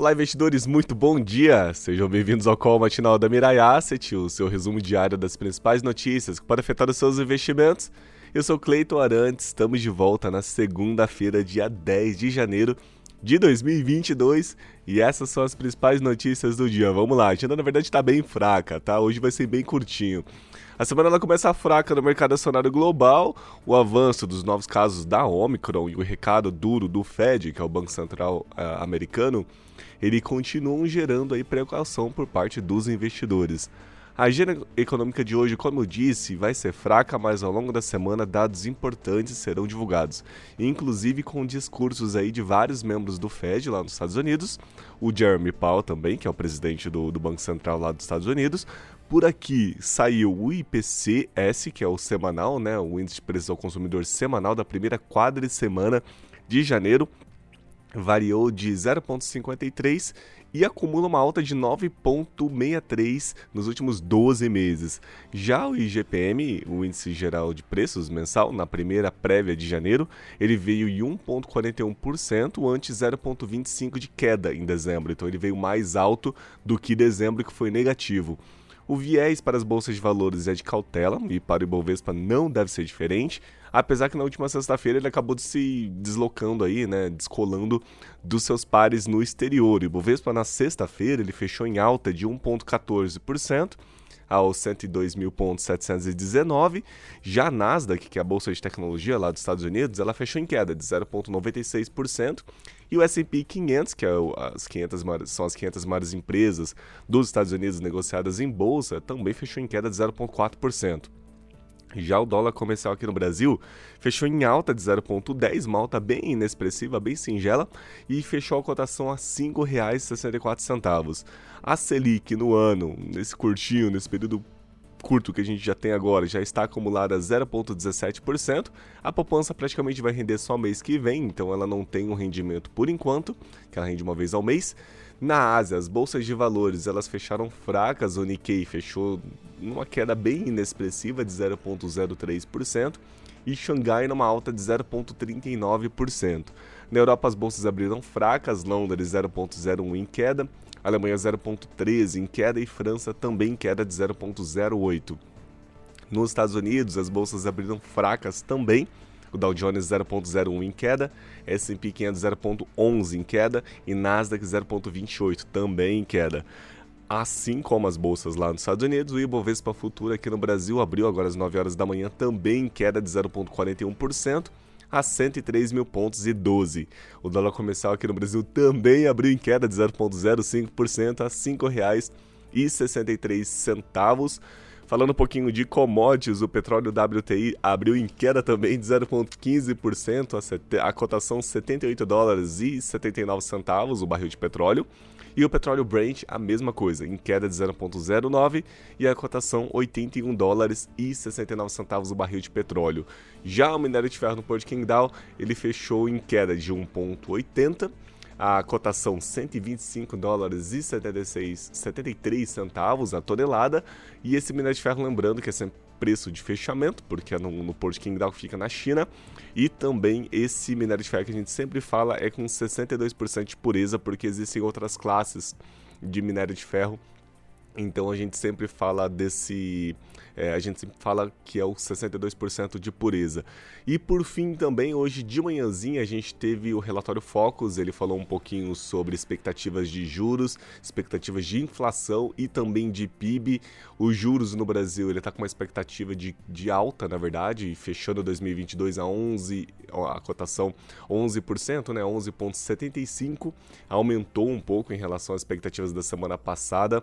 Olá, investidores, muito bom dia! Sejam bem-vindos ao Call Matinal da Mirai Asset, o seu resumo diário das principais notícias que podem afetar os seus investimentos. Eu sou Cleiton Arantes, estamos de volta na segunda-feira, dia 10 de janeiro de 2022 e essas são as principais notícias do dia. Vamos lá, a agenda na verdade está bem fraca, tá? Hoje vai ser bem curtinho. A semana ela começa fraca no mercado acionário global, o avanço dos novos casos da Omicron e o recado duro do Fed, que é o Banco Central uh, americano, ele continuam gerando aí precaução por parte dos investidores. A agenda econômica de hoje, como eu disse, vai ser fraca, mas ao longo da semana dados importantes serão divulgados, inclusive com discursos aí de vários membros do Fed lá nos Estados Unidos, o Jeremy Powell também, que é o presidente do, do Banco Central lá dos Estados Unidos, por aqui saiu o IPCS, que é o semanal, né, o índice de preços ao consumidor semanal da primeira semana de janeiro, variou de 0,53 e acumula uma alta de 9,63 nos últimos 12 meses. Já o IGPM, o Índice Geral de Preços mensal, na primeira prévia de janeiro, ele veio em 1,41%, antes 0,25% de queda em dezembro. Então ele veio mais alto do que dezembro, que foi negativo. O viés para as bolsas de valores é de cautela e para o Ibovespa não deve ser diferente, apesar que na última sexta-feira ele acabou de se deslocando aí, né, descolando dos seus pares no exterior. O Ibovespa na sexta-feira ele fechou em alta de 1.14%, aos 102.719. Já a Nasdaq, que é a bolsa de tecnologia lá dos Estados Unidos, ela fechou em queda de 0.96%. E o S&P 500, que é as 500 maiores, são as 500 maiores empresas dos Estados Unidos negociadas em bolsa, também fechou em queda de 0.4%. Já o dólar comercial aqui no Brasil fechou em alta de 0,10, uma alta bem inexpressiva, bem singela, e fechou a cotação a R$ 5,64. A Selic no ano, nesse curtinho, nesse período curto que a gente já tem agora, já está acumulada a 0,17%. A poupança praticamente vai render só mês que vem, então ela não tem um rendimento por enquanto, que ela rende uma vez ao mês. Na Ásia, as bolsas de valores elas fecharam fracas, o Nikkei fechou numa queda bem inexpressiva de 0,03% e Xangai numa alta de 0,39%. Na Europa as bolsas abriram fracas, Londres 0,01 em queda, Alemanha 0,13 em queda e França também queda de 0,08. Nos Estados Unidos as bolsas abriram fracas também, o Dow Jones 0.01 em queda, S&P 500 0.11 em queda e Nasdaq 0.28 também em queda. Assim como as bolsas lá nos Estados Unidos, o Ibovespa Futura aqui no Brasil abriu agora às 9 horas da manhã também em queda de 0.41% a 103 mil pontos e 12. O dólar comercial aqui no Brasil também abriu em queda de 0,05% a R$ 5,63. Falando um pouquinho de commodities, o petróleo WTI abriu em queda também de 0,15%, a, a cotação 78 dólares e 79 centavos o barril de petróleo. E o petróleo Brent, a mesma coisa, em queda de 0,09 e a cotação 81 dólares e 69 centavos o barril de petróleo. Já o minério de ferro no Porto de Qingdao, ele fechou em queda de 1,80 a cotação 125 dólares e 76, 73 centavos a tonelada. E esse minério de ferro, lembrando que é sempre preço de fechamento, porque é no, no Porto Qingdao fica na China. E também esse minério de ferro que a gente sempre fala é com 62% de pureza, porque existem outras classes de minério de ferro então a gente sempre fala desse. É, a gente sempre fala que é o 62% de pureza. E por fim, também, hoje de manhãzinha, a gente teve o relatório Focus. Ele falou um pouquinho sobre expectativas de juros, expectativas de inflação e também de PIB. Os juros no Brasil, ele está com uma expectativa de, de alta, na verdade, fechando 2022 a 11, a cotação 11%, né? 11,75. Aumentou um pouco em relação às expectativas da semana passada.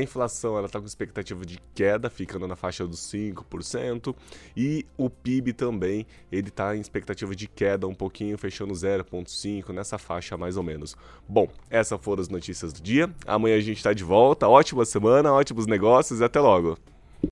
A inflação ela está com expectativa de queda, ficando na faixa dos 5%, e o PIB também ele está em expectativa de queda um pouquinho, fechando 0,5 nessa faixa mais ou menos. Bom, essas foram as notícias do dia. Amanhã a gente está de volta. Ótima semana, ótimos negócios e até logo.